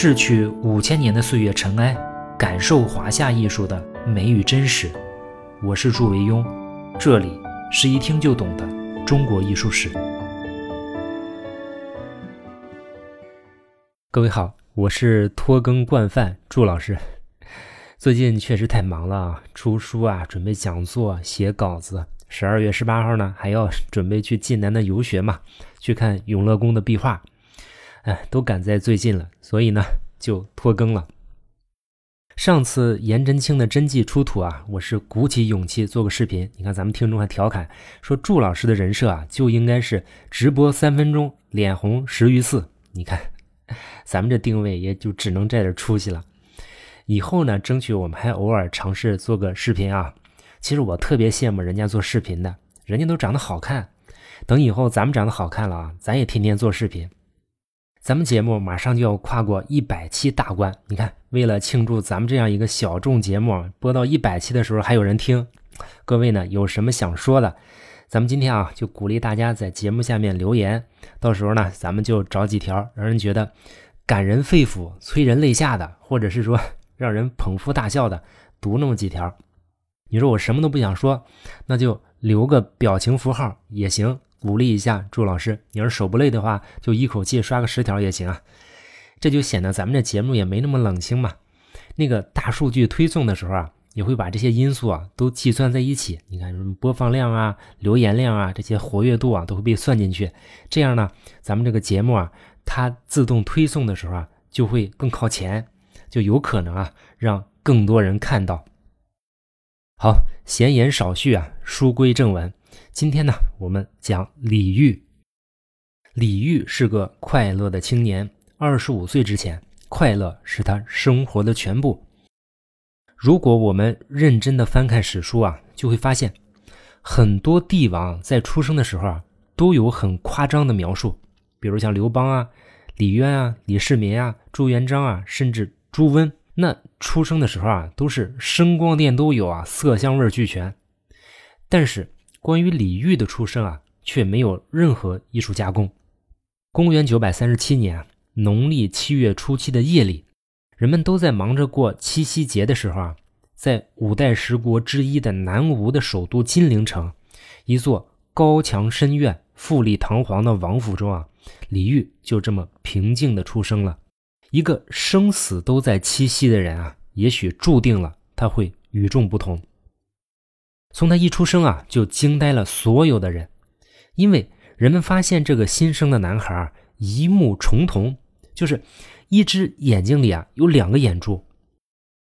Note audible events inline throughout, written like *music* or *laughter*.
逝去五千年的岁月尘埃，感受华夏艺术的美与真实。我是祝维庸，这里是一听就懂的中国艺术史。各位好，我是拖更惯犯祝老师。*laughs* 最近确实太忙了，出书啊，准备讲座，写稿子。十二月十八号呢，还要准备去晋南的游学嘛，去看永乐宫的壁画。哎，都赶在最近了，所以呢就拖更了。上次颜真卿的真迹出土啊，我是鼓起勇气做个视频。你看咱们听众还调侃说，祝老师的人设啊就应该是直播三分钟，脸红十余次。你看，咱们这定位也就只能这点出息了。以后呢，争取我们还偶尔尝试做个视频啊。其实我特别羡慕人家做视频的，人家都长得好看。等以后咱们长得好看了啊，咱也天天做视频。咱们节目马上就要跨过一百期大关，你看，为了庆祝咱们这样一个小众节目播到一百期的时候还有人听，各位呢有什么想说的，咱们今天啊就鼓励大家在节目下面留言，到时候呢咱们就找几条让人觉得感人肺腑、催人泪下的，或者是说 *laughs* 让人捧腹大笑的，读那么几条。你说我什么都不想说，那就留个表情符号也行。鼓励一下祝老师，你要是手不累的话，就一口气刷个十条也行啊。这就显得咱们这节目也没那么冷清嘛。那个大数据推送的时候啊，也会把这些因素啊都计算在一起。你看什么播放量啊、留言量啊、这些活跃度啊，都会被算进去。这样呢，咱们这个节目啊，它自动推送的时候啊，就会更靠前，就有可能啊让更多人看到。好，闲言少叙啊，书归正文。今天呢，我们讲李煜。李煜是个快乐的青年，二十五岁之前，快乐是他生活的全部。如果我们认真的翻看史书啊，就会发现，很多帝王在出生的时候啊，都有很夸张的描述，比如像刘邦啊、李渊啊、李世民啊、朱元璋啊，甚至朱温，那出生的时候啊，都是声光电都有啊，色香味俱全。但是，关于李煜的出生啊，却没有任何艺术加工。公元九百三十七年农历七月初七的夜里，人们都在忙着过七夕节的时候啊，在五代十国之一的南吴的首都金陵城，一座高墙深院、富丽堂皇的王府中啊，李煜就这么平静的出生了。一个生死都在七夕的人啊，也许注定了他会与众不同。从他一出生啊，就惊呆了所有的人，因为人们发现这个新生的男孩一目重瞳，就是一只眼睛里啊有两个眼珠。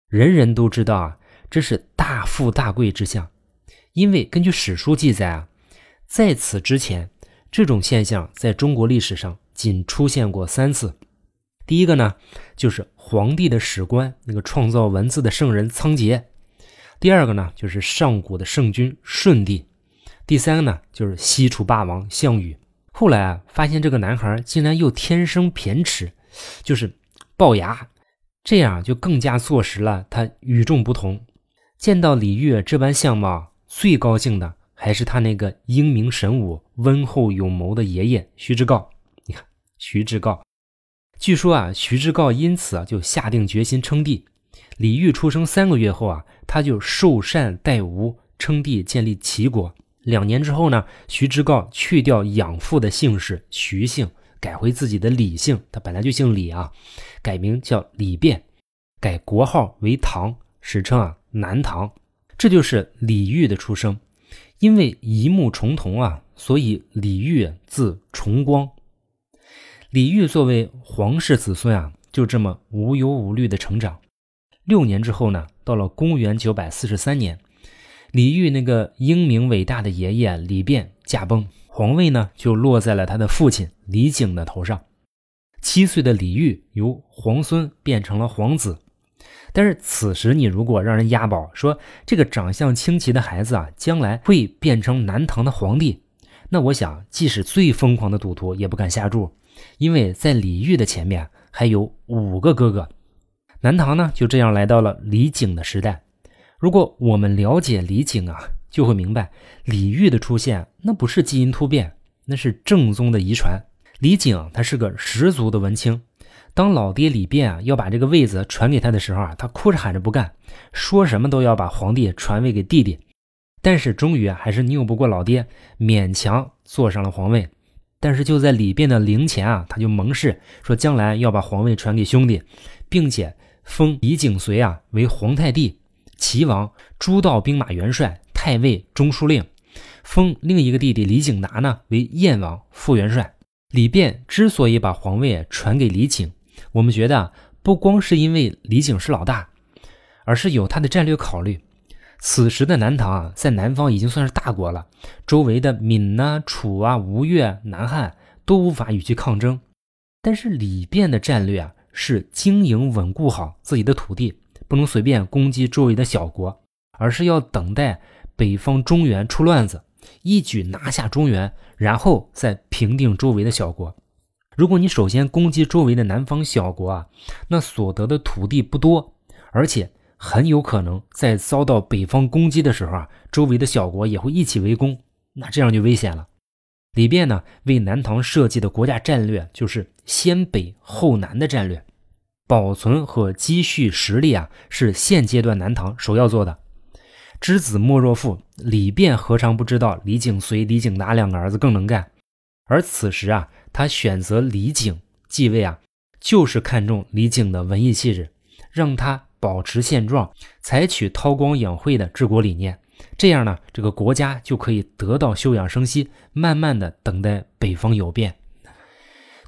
人人都知道啊，这是大富大贵之相，因为根据史书记载啊，在此之前，这种现象在中国历史上仅出现过三次。第一个呢，就是皇帝的史官，那个创造文字的圣人仓颉。第二个呢，就是上古的圣君舜帝；第三个呢，就是西楚霸王项羽。后来啊，发现这个男孩竟然又天生偏齿，就是龅牙，这样就更加坐实了他与众不同。见到李煜这般相貌，最高兴的还是他那个英明神武、温厚有谋的爷爷徐志诰。你看，徐志诰，据说啊，徐志诰因此啊，就下定决心称帝。李煜出生三个月后啊，他就受禅代吴，称帝，建立齐国。两年之后呢，徐志诰去掉养父的姓氏徐姓，改回自己的李姓。他本来就姓李啊，改名叫李昪，改国号为唐，史称啊南唐。这就是李煜的出生。因为一目重瞳啊，所以李煜字重光。李煜作为皇室子孙啊，就这么无忧无虑的成长。六年之后呢，到了公元九百四十三年，李煜那个英明伟大的爷爷李昪驾崩，皇位呢就落在了他的父亲李景的头上。七岁的李煜由皇孙变成了皇子，但是此时你如果让人押宝说这个长相清奇的孩子啊，将来会变成南唐的皇帝，那我想即使最疯狂的赌徒也不敢下注，因为在李煜的前面还有五个哥哥。南唐呢，就这样来到了李景的时代。如果我们了解李景啊，就会明白李煜的出现，那不是基因突变，那是正宗的遗传。李景他是个十足的文青，当老爹李变啊要把这个位子传给他的时候啊，他哭着喊着不干，说什么都要把皇帝传位给弟弟。但是终于还是拗不过老爹，勉强坐上了皇位。但是就在李变的陵前啊，他就盟誓说将来要把皇位传给兄弟，并且封李景随啊为皇太帝、齐王、诸道兵马元帅、太尉、中书令，封另一个弟弟李景达呢为燕王、副元帅。李变之所以把皇位传给李景，我们觉得不光是因为李景是老大，而是有他的战略考虑。此时的南唐啊，在南方已经算是大国了，周围的闽啊、楚啊、吴越、南汉都无法与其抗争。但是李变的战略啊，是经营稳固好自己的土地，不能随便攻击周围的小国，而是要等待北方中原出乱子，一举拿下中原，然后再平定周围的小国。如果你首先攻击周围的南方小国啊，那所得的土地不多，而且很有可能在遭到北方攻击的时候啊，周围的小国也会一起围攻，那这样就危险了。李变呢，为南唐设计的国家战略就是先北后南的战略，保存和积蓄实力啊，是现阶段南唐首要做的。知子莫若父，李变何尝不知道李景随、李景达两个儿子更能干？而此时啊，他选择李景继位啊，就是看中李景的文艺气质，让他保持现状，采取韬光养晦的治国理念。这样呢，这个国家就可以得到休养生息，慢慢的等待北方有变。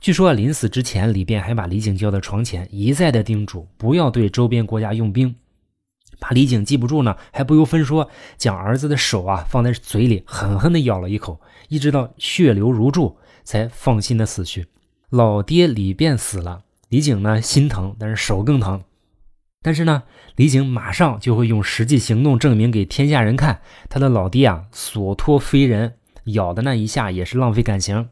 据说，临死之前，李变还把李景叫到床前，一再的叮嘱不要对周边国家用兵。怕李景记不住呢，还不由分说将儿子的手啊放在嘴里，狠狠地咬了一口，一直到血流如注，才放心的死去。老爹李变死了，李景呢心疼，但是手更疼。但是呢，李景马上就会用实际行动证明给天下人看，他的老爹啊所托非人，咬的那一下也是浪费感情。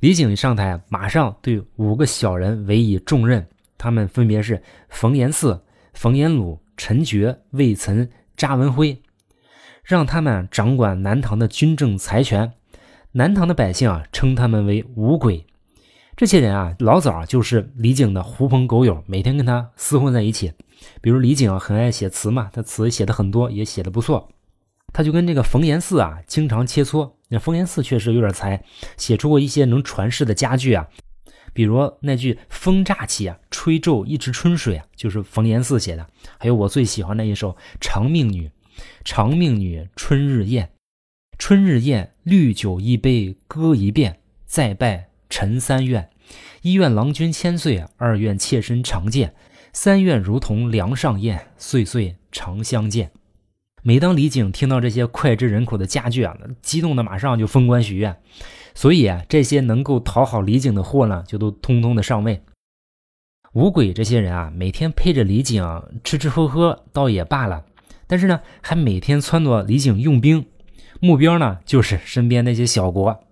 李景一上台，马上对五个小人委以重任，他们分别是冯延巳、冯延鲁、陈觉、魏岑、查文辉，让他们掌管南唐的军政财权。南唐的百姓啊，称他们为五鬼。这些人啊，老早就是李景的狐朋狗友，每天跟他厮混在一起。比如李景很爱写词嘛，他词写的很多，也写的不错。他就跟这个冯延巳啊，经常切磋。那冯延巳确实有点才，写出过一些能传世的佳句啊。比如那句“风乍起啊，吹皱一池春水”啊，就是冯延巳写的。还有我最喜欢的一首《长命女》：“长命女，春日宴，春日宴，绿酒一杯，歌一遍，再拜。”陈三愿，一愿郎君千岁，二愿妾身常见，三愿如同梁上燕，岁岁常相见。每当李景听到这些脍炙人口的佳句啊，激动的马上就封官许愿。所以啊，这些能够讨好李景的货呢，就都通通的上位。五鬼这些人啊，每天陪着李景吃吃喝喝，倒也罢了，但是呢，还每天撺掇李景用兵，目标呢，就是身边那些小国。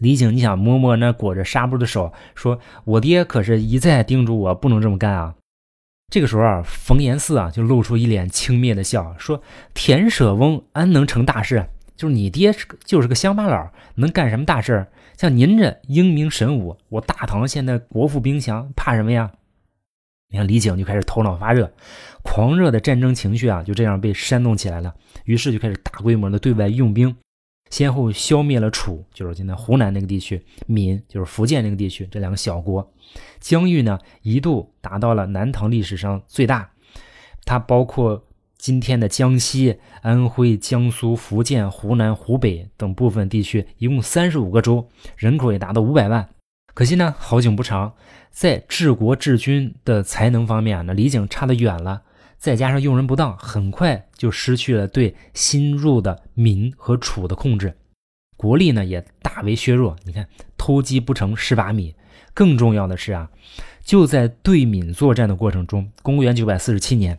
李景，你想摸摸那裹着纱布的手，说：“我爹可是一再叮嘱我不能这么干啊。”这个时候啊，冯延巳啊就露出一脸轻蔑的笑，说：“田舍翁安能成大事？就是你爹就是个乡巴佬，能干什么大事？像您这英明神武，我大唐现在国富兵强，怕什么呀？”你看李景就开始头脑发热，狂热的战争情绪啊就这样被煽动起来了，于是就开始大规模的对外用兵。先后消灭了楚，就是现在湖南那个地区；闽，就是福建那个地区，这两个小国。疆域呢，一度达到了南唐历史上最大，它包括今天的江西、安徽、江苏、福建、湖南、湖北等部分地区，一共三十五个州，人口也达到五百万。可惜呢，好景不长，在治国治军的才能方面啊，那李景差得远了。再加上用人不当，很快就失去了对新入的闽和楚的控制，国力呢也大为削弱。你看，偷鸡不成蚀把米。更重要的是啊，就在对闽作战的过程中，公元九百四十七年，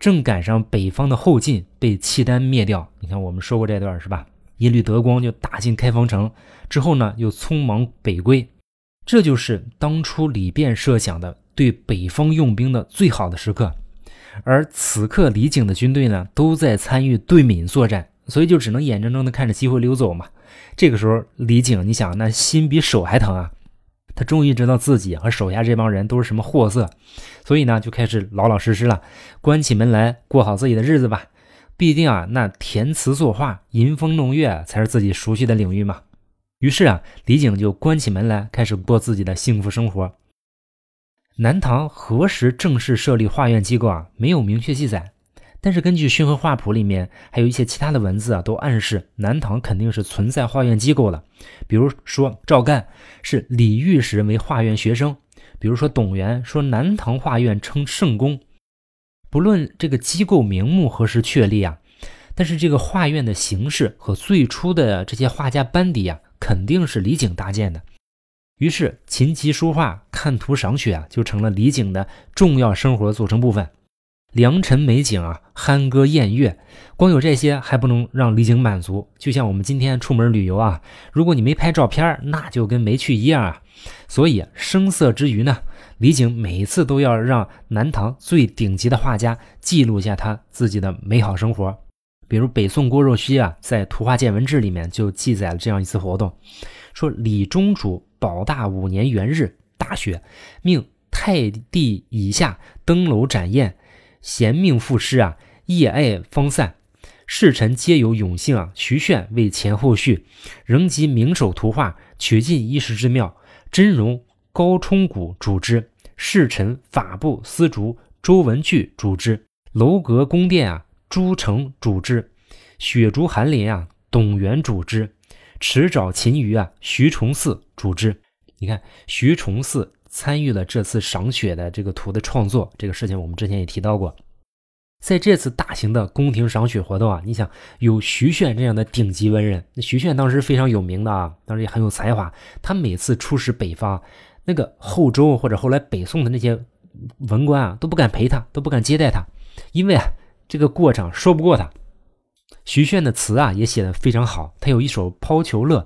正赶上北方的后晋被契丹灭掉。你看，我们说过这段是吧？耶律德光就打进开封城之后呢，又匆忙北归。这就是当初李变设想的对北方用兵的最好的时刻。而此刻，李景的军队呢，都在参与对闽作战，所以就只能眼睁睁的看着机会溜走嘛。这个时候，李景，你想，那心比手还疼啊！他终于知道自己和手下这帮人都是什么货色，所以呢，就开始老老实实了，关起门来过好自己的日子吧。必定啊，那填词作画、吟风弄月才是自己熟悉的领域嘛。于是啊，李景就关起门来，开始过自己的幸福生活。南唐何时正式设立画院机构啊？没有明确记载。但是根据《宣和画谱》里面还有一些其他的文字啊，都暗示南唐肯定是存在画院机构的。比如说赵干是李御史为画院学生，比如说董源说南唐画院称圣公。不论这个机构名目何时确立啊，但是这个画院的形式和最初的这些画家班底啊，肯定是李璟搭建的。于是琴棋书画、看图赏雪啊，就成了李璟的重要生活组成部分。良辰美景啊，酣歌宴乐，光有这些还不能让李景满足。就像我们今天出门旅游啊，如果你没拍照片，那就跟没去一样啊。所以声色之余呢，李景每一次都要让南唐最顶级的画家记录下他自己的美好生活。比如北宋郭若虚啊，在《图画见闻志》里面就记载了这样一次活动，说李中主保大五年元日大雪，命太帝以下登楼展宴。贤命赋诗啊，夜爱方散，世臣皆有永幸啊。徐铉为前后序，仍集名手图画，取尽一时之妙。真容高冲古主之，侍臣法部司竹周文矩主之，楼阁宫殿啊，朱成主之，雪竹寒林啊，董源主之，池沼秦虞啊，徐崇嗣主之。你看，徐崇嗣。参与了这次赏雪的这个图的创作，这个事情我们之前也提到过。在这次大型的宫廷赏雪活动啊，你想有徐铉这样的顶级文人，那徐铉当时非常有名的啊，当时也很有才华。他每次出使北方，那个后周或者后来北宋的那些文官啊，都不敢陪他，都不敢接待他，因为啊，这个过场说不过他。徐铉的词啊也写的非常好，他有一首《抛球乐》。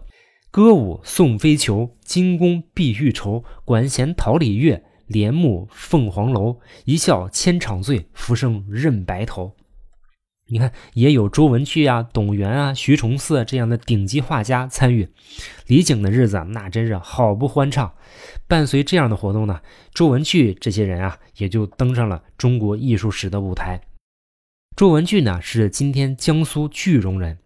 歌舞送飞球，金宫碧玉绸。管弦桃李乐，帘幕凤凰楼。一笑千场醉，浮生任白头。你看，也有周文具啊、董源啊、徐崇嗣这样的顶级画家参与。李璟的日子那真是好不欢畅。伴随这样的活动呢，周文具这些人啊，也就登上了中国艺术史的舞台。周文俊呢，是今天江苏句容人，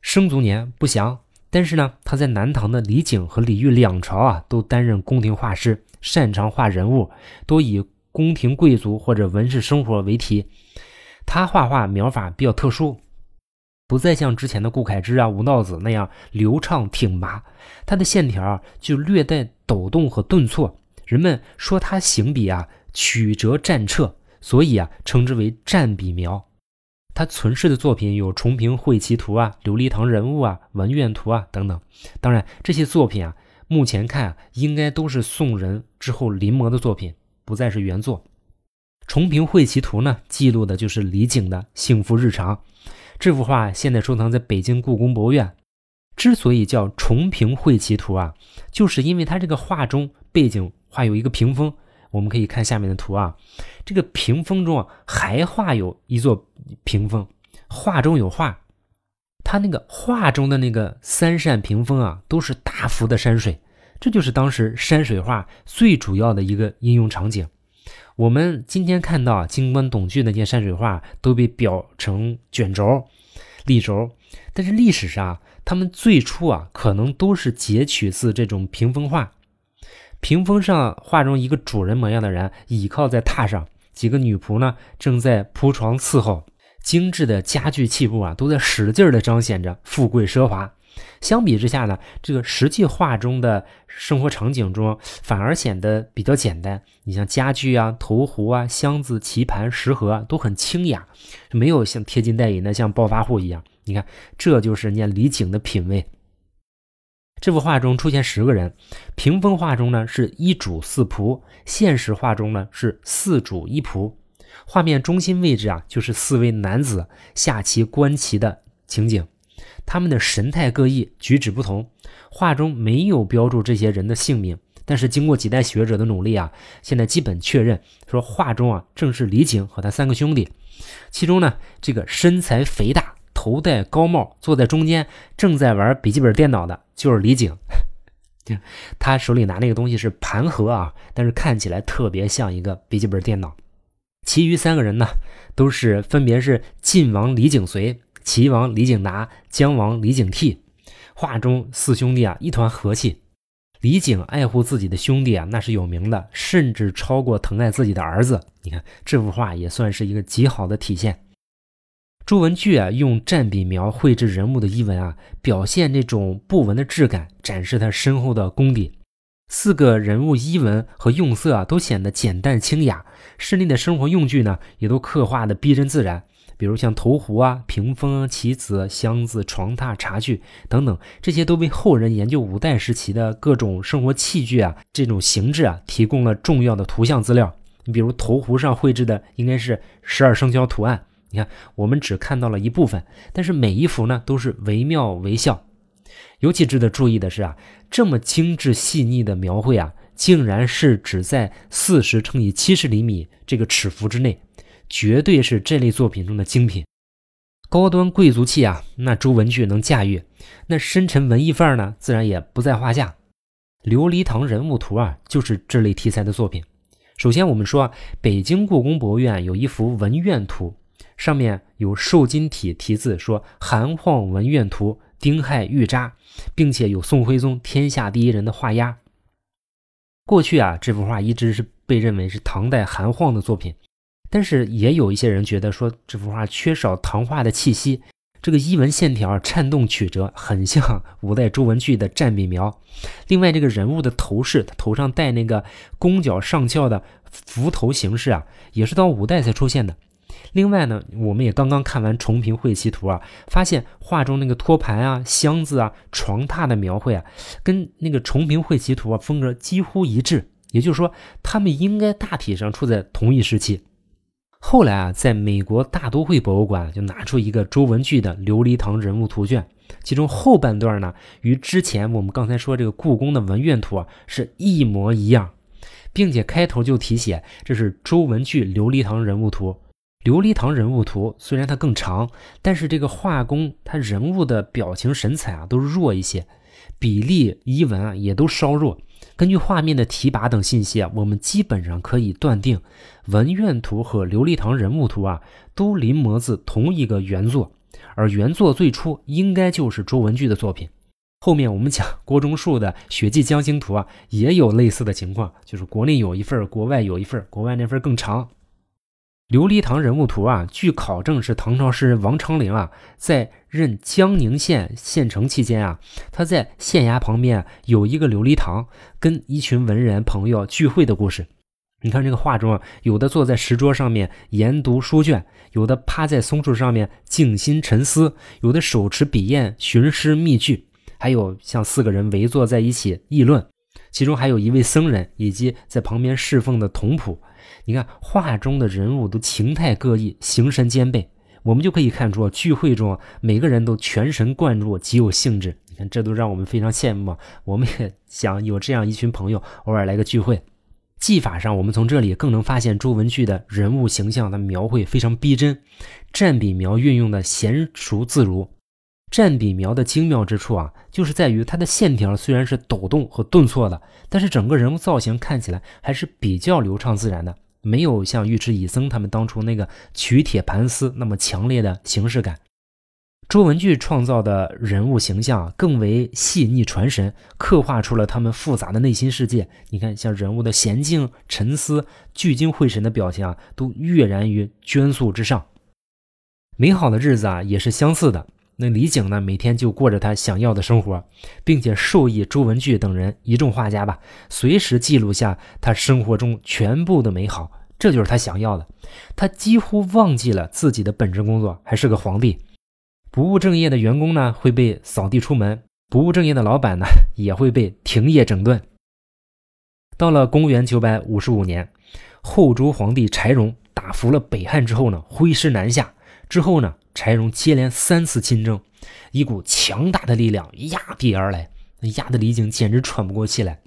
生卒年不详。但是呢，他在南唐的李璟和李煜两朝啊，都担任宫廷画师，擅长画人物，多以宫廷贵族或者文士生活为题。他画画描法比较特殊，不再像之前的顾恺之啊、吴道子那样流畅挺拔，他的线条就略带抖动和顿挫。人们说他行笔啊曲折战彻，所以啊称之为战笔描。他存世的作品有《重平会棋图》啊，《琉璃堂人物》啊，《文苑图》啊等等。当然，这些作品啊，目前看啊，应该都是宋人之后临摹的作品，不再是原作。《重平会棋图》呢，记录的就是李璟的幸福日常。这幅画现在收藏在北京故宫博物院。之所以叫《重平会棋图》啊，就是因为它这个画中背景画有一个屏风。我们可以看下面的图啊，这个屏风中啊还画有一座屏风，画中有画，它那个画中的那个三扇屏风啊都是大幅的山水，这就是当时山水画最主要的一个应用场景。我们今天看到啊金官董巨那些山水画都被裱成卷轴、立轴，但是历史上他们最初啊可能都是截取自这种屏风画。屏风上画中一个主人模样的人倚靠在榻上，几个女仆呢正在铺床伺候，精致的家具器物啊都在使劲的彰显着富贵奢华。相比之下呢，这个实际画中的生活场景中反而显得比较简单。你像家具啊、头壶啊、箱子、棋盘、食盒啊都很清雅，没有像贴金戴银的像暴发户一样。你看，这就是人家李璟的品味。这幅画中出现十个人，屏风画中呢是一主四仆，现实画中呢是四主一仆。画面中心位置啊就是四位男子下棋观棋的情景，他们的神态各异，举止不同。画中没有标注这些人的姓名，但是经过几代学者的努力啊，现在基本确认说画中啊正是李景和他三个兄弟。其中呢这个身材肥大。头戴高帽，坐在中间，正在玩笔记本电脑的，就是李景。*laughs* 他手里拿那个东西是盘盒啊，但是看起来特别像一个笔记本电脑。其余三个人呢，都是分别是晋王李景随、齐王李景达、姜王李景替。画中四兄弟啊，一团和气。李景爱护自己的兄弟啊，那是有名的，甚至超过疼爱自己的儿子。你看这幅画也算是一个极好的体现。朱文炬啊，用蘸笔描绘制人物的衣纹啊，表现这种布纹的质感，展示他深厚的功底。四个人物衣纹和用色啊，都显得简淡清雅。室内的生活用具呢，也都刻画的逼真自然。比如像头壶啊、屏风、棋子、箱子、床榻、茶具等等，这些都为后人研究五代时期的各种生活器具啊这种形制啊提供了重要的图像资料。你比如头壶上绘制的应该是十二生肖图案，你看我们只看到了一部分，但是每一幅呢都是惟妙惟肖。尤其值得注意的是啊，这么精致细腻的描绘啊，竟然是只在四十乘以七十厘米这个尺幅之内。绝对是这类作品中的精品，高端贵族气啊，那朱文炬能驾驭；那深沉文艺范儿呢，自然也不在话下。《琉璃堂人物图》啊，就是这类题材的作品。首先，我们说北京故宫博物院有一幅文苑图，上面有瘦金体题字说“韩晃文苑图，丁亥玉札”，并且有宋徽宗天下第一人的画押。过去啊，这幅画一直是被认为是唐代韩晃的作品。但是也有一些人觉得说这幅画缺少唐画的气息，这个衣纹线条颤动曲折，很像五代朱文炬的战笔描。另外，这个人物的头饰，他头上戴那个弓角上翘的幞头形式啊，也是到五代才出现的。另外呢，我们也刚刚看完重平会棋图啊，发现画中那个托盘啊、箱子啊、床榻的描绘啊，跟那个重平会棋图啊风格几乎一致。也就是说，他们应该大体上处在同一时期。后来啊，在美国大都会博物馆就拿出一个周文炬的琉璃堂人物图卷，其中后半段呢，与之前我们刚才说这个故宫的文苑图啊是一模一样，并且开头就题写这是周文炬琉璃堂人物图。琉璃堂人物图虽然它更长，但是这个画工它人物的表情神采啊都弱一些，比例衣纹啊也都稍弱。根据画面的提拔等信息啊，我们基本上可以断定，文苑图和琉璃堂人物图啊，都临摹自同一个原作，而原作最初应该就是周文炬的作品。后面我们讲郭忠树的《雪霁江心图》啊，也有类似的情况，就是国内有一份，国外有一份，国外那份更长。琉璃堂人物图啊，据考证是唐朝诗人王昌龄啊，在任江宁县县城期间啊，他在县衙旁边有一个琉璃堂，跟一群文人朋友聚会的故事。你看这个画中啊，有的坐在石桌上面研读书卷，有的趴在松树上面静心沉思，有的手持笔砚寻诗觅句，还有像四个人围坐在一起议论，其中还有一位僧人以及在旁边侍奉的童仆。你看画中的人物都情态各异，形神兼备，我们就可以看出聚会中每个人都全神贯注，极有兴致。你看，这都让我们非常羡慕。我们也想有这样一群朋友，偶尔来个聚会。技法上，我们从这里更能发现周文炬的人物形象的描绘非常逼真，蘸笔描运用的娴熟自如。蘸笔描的精妙之处啊，就是在于它的线条虽然是抖动和顿挫的，但是整个人物造型看起来还是比较流畅自然的。没有像尉迟乙僧他们当初那个取铁盘丝那么强烈的形式感。周文俊创造的人物形象更为细腻传神，刻画出了他们复杂的内心世界。你看，像人物的娴静、沉思、聚精会神的表情啊，都跃然于绢素之上。美好的日子啊，也是相似的。那李景呢，每天就过着他想要的生活，并且授意周文炬等人一众画家吧，随时记录下他生活中全部的美好。这就是他想要的。他几乎忘记了自己的本职工作，还是个皇帝。不务正业的员工呢，会被扫地出门；不务正业的老板呢，*laughs* 也会被停业整顿。到了公元九百五十五年，后周皇帝柴荣打服了北汉之后呢，挥师南下。之后呢？柴荣接连三次亲征，一股强大的力量压地而来，压得李景简直喘不过气来。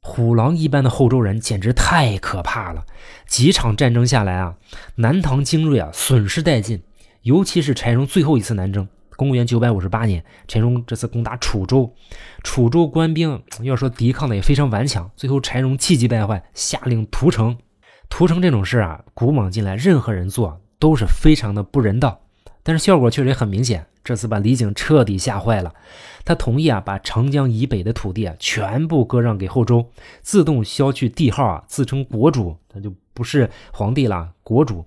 虎狼一般的后周人简直太可怕了。几场战争下来啊，南唐精锐啊损失殆尽，尤其是柴荣最后一次南征，公元九百五十八年，柴荣这次攻打楚州，楚州官兵要说抵抗的也非常顽强，最后柴荣气急败坏，下令屠城。屠城这种事啊，古往今来任何人做都是非常的不人道，但是效果确实很明显。这次把李景彻底吓坏了，他同意啊，把长江以北的土地啊全部割让给后周，自动削去帝号啊，自称国主，他就不是皇帝了，国主。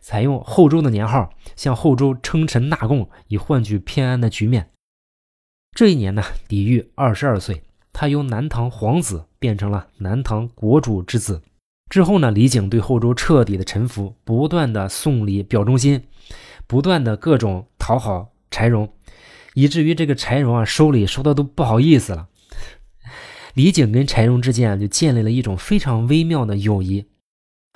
采用后周的年号，向后周称臣纳贡，以换取偏安的局面。这一年呢，李煜二十二岁，他由南唐皇子变成了南唐国主之子。之后呢，李景对后周彻底的臣服，不断的送礼表忠心，不断的各种讨好柴荣，以至于这个柴荣啊收礼收的都不好意思了。李景跟柴荣之间就建立了一种非常微妙的友谊。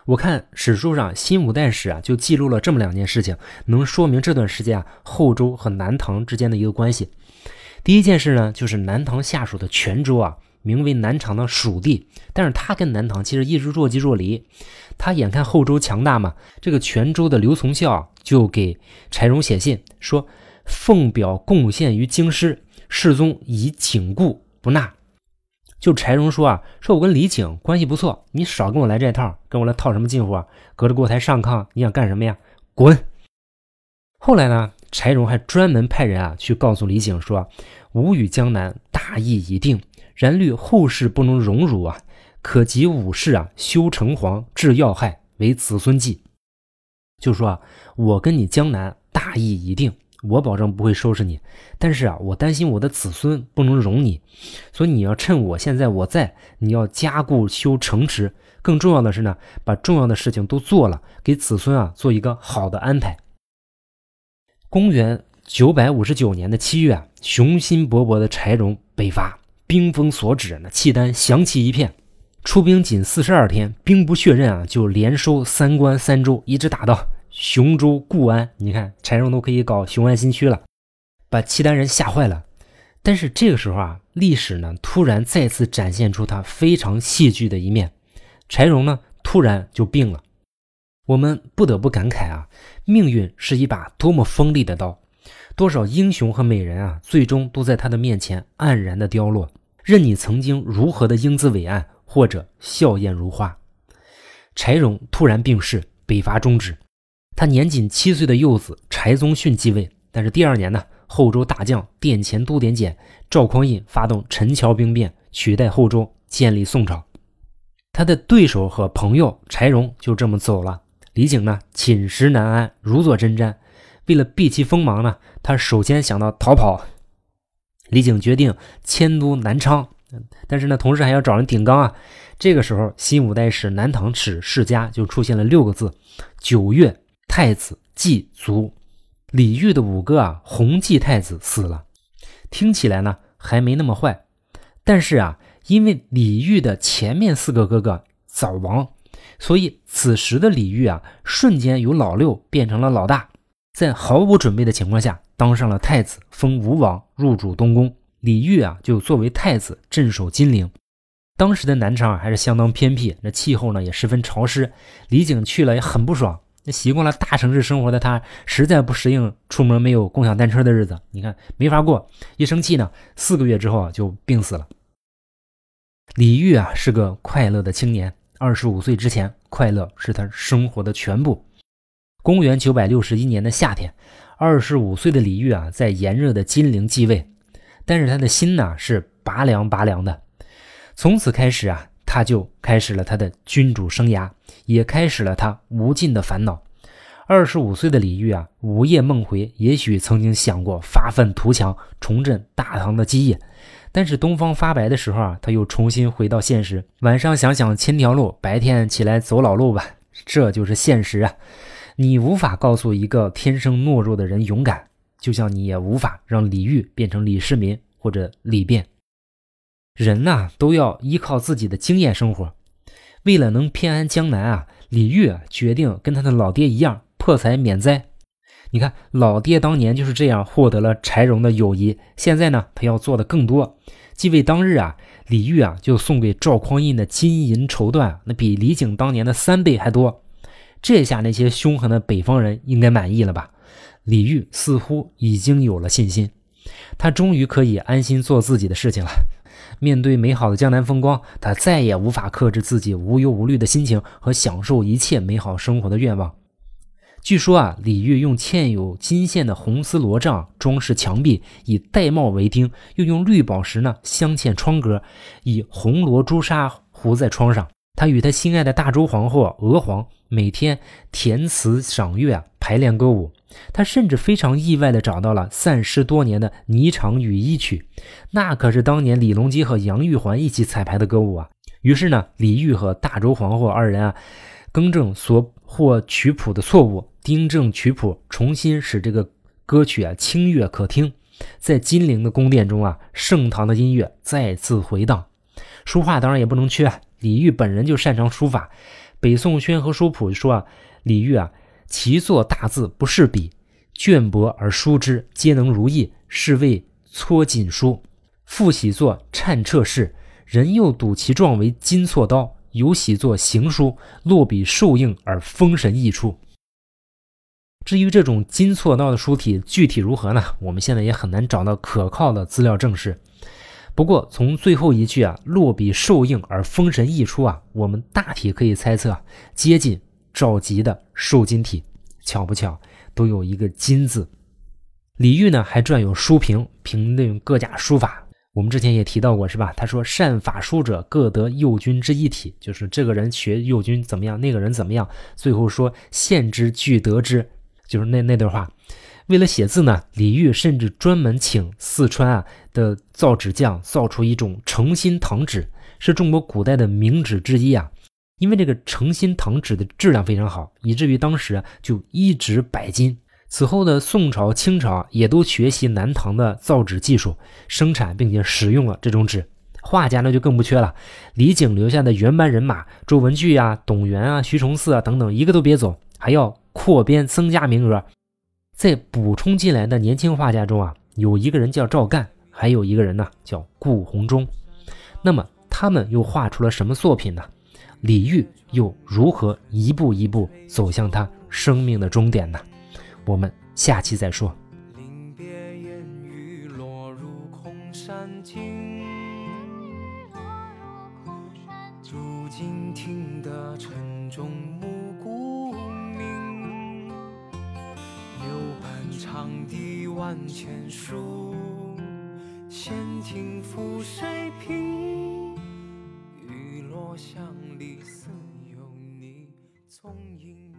我看史书上《新五代史》啊，就记录了这么两件事情，能说明这段时间啊后周和南唐之间的一个关系。第一件事呢，就是南唐下属的泉州啊，名为南唐的属地，但是他跟南唐其实一直若即若离。他眼看后周强大嘛，这个泉州的刘从孝就给柴荣写信说：“奉表贡献于京师，世宗以景故不纳。”就柴荣说啊，说我跟李景关系不错，你少跟我来这套，跟我来套什么近乎啊？隔着锅台上炕，你想干什么呀？滚！后来呢，柴荣还专门派人啊去告诉李景说，吾与江南大义已定，然虑后世不能容辱啊，可及武士啊修城隍，治要害，为子孙祭。就说啊，我跟你江南大义已定。我保证不会收拾你，但是啊，我担心我的子孙不能容你，所以你要趁我现在我在，你要加固修城池。更重要的是呢，把重要的事情都做了，给子孙啊做一个好的安排。公元九百五十九年的七月啊，雄心勃勃的柴荣北伐，兵锋所指，那契丹响起一片。出兵仅四十二天，兵不血刃啊，就连收三关三州，一直打到。雄州固安，你看柴荣都可以搞雄安新区了，把契丹人吓坏了。但是这个时候啊，历史呢突然再次展现出他非常戏剧的一面，柴荣呢突然就病了。我们不得不感慨啊，命运是一把多么锋利的刀，多少英雄和美人啊，最终都在他的面前黯然的凋落。任你曾经如何的英姿伟岸，或者笑靥如花，柴荣突然病逝，北伐终止。他年仅七岁的幼子柴宗训继位，但是第二年呢，后周大将殿前都点检赵匡胤发动陈桥兵变，取代后周，建立宋朝。他的对手和朋友柴荣就这么走了。李景呢，寝食难安，如坐针毡。为了避其锋芒呢，他首先想到逃跑。李景决定迁都南昌，但是呢，同时还要找人顶缸啊。这个时候，《新五代史·南唐史世家》就出现了六个字：九月。太子祭卒，李煜的五哥啊，弘济太子死了，听起来呢还没那么坏，但是啊，因为李煜的前面四个哥哥早亡，所以此时的李煜啊，瞬间由老六变成了老大，在毫无准备的情况下当上了太子，封吴王，入主东宫。李煜啊，就作为太子镇守金陵。当时的南昌还是相当偏僻，那气候呢也十分潮湿，李景去了也很不爽。那习惯了大城市生活的他，实在不适应出门没有共享单车的日子。你看，没法过。一生气呢，四个月之后啊，就病死了。李煜啊，是个快乐的青年。二十五岁之前，快乐是他生活的全部。公元九百六十一年的夏天，二十五岁的李煜啊，在炎热的金陵继位，但是他的心呢，是拔凉拔凉的。从此开始啊。他就开始了他的君主生涯，也开始了他无尽的烦恼。二十五岁的李煜啊，午夜梦回，也许曾经想过发愤图强，重振大唐的基业。但是东方发白的时候啊，他又重新回到现实。晚上想想千条路，白天起来走老路吧，这就是现实啊！你无法告诉一个天生懦弱的人勇敢，就像你也无法让李煜变成李世民或者李变。人呐，都要依靠自己的经验生活。为了能偏安江南啊，李煜决定跟他的老爹一样破财免灾。你看，老爹当年就是这样获得了柴荣的友谊。现在呢，他要做的更多。继位当日啊，李煜啊就送给赵匡胤的金银绸缎，那比李景当年的三倍还多。这下那些凶狠的北方人应该满意了吧？李煜似乎已经有了信心，他终于可以安心做自己的事情了。面对美好的江南风光，他再也无法克制自己无忧无虑的心情和享受一切美好生活的愿望。据说啊，李煜用嵌有金线的红丝罗帐装饰墙壁，以玳瑁为钉，又用绿宝石呢镶嵌窗格，以红罗朱砂糊在窗上。他与他心爱的大周皇后娥皇每天填词赏月，排练歌舞。他甚至非常意外地找到了散失多年的《霓裳羽衣曲》，那可是当年李隆基和杨玉环一起彩排的歌舞啊。于是呢，李煜和大周皇后二人啊，更正所获曲谱的错误。订正曲谱，重新使这个歌曲啊清悦可听，在金陵的宫殿中啊，盛唐的音乐再次回荡。书画当然也不能缺，李煜本人就擅长书法。北宋宣和书谱说啊，李煜啊，其作大字不是笔，卷帛而书之，皆能如意，是谓搓锦书。复喜作颤彻式，人又睹其状为金错刀，有喜作行书，落笔受应而风神溢出。至于这种金错刀的书体具体如何呢？我们现在也很难找到可靠的资料证实。不过从最后一句啊“落笔受应而风神溢出”啊，我们大体可以猜测，接近赵佶的瘦金体。巧不巧，都有一个“金”字。李煜呢还撰有书评，评论各家书法。我们之前也提到过，是吧？他说：“善法书者，各得右军之一体。”就是这个人学右军怎么样，那个人怎么样。最后说：“现之俱得之。”就是那那段话，为了写字呢，李煜甚至专门请四川啊的造纸匠造出一种诚心堂纸，是中国古代的名纸之一啊。因为这个诚心堂纸的质量非常好，以至于当时就一纸百金。此后的宋朝、清朝也都学习南唐的造纸技术，生产并且使用了这种纸。画家呢就更不缺了，李璟留下的原班人马，周文炬啊、董源啊、徐崇嗣啊等等，一个都别走，还要。扩编增加名额，在补充进来的年轻画家中啊，有一个人叫赵干，还有一个人呢叫顾鸿忠。那么他们又画出了什么作品呢？李煜又如何一步一步走向他生命的终点呢？我们下期再说。万千树，闲庭覆水平。雨落巷里似有你踪影。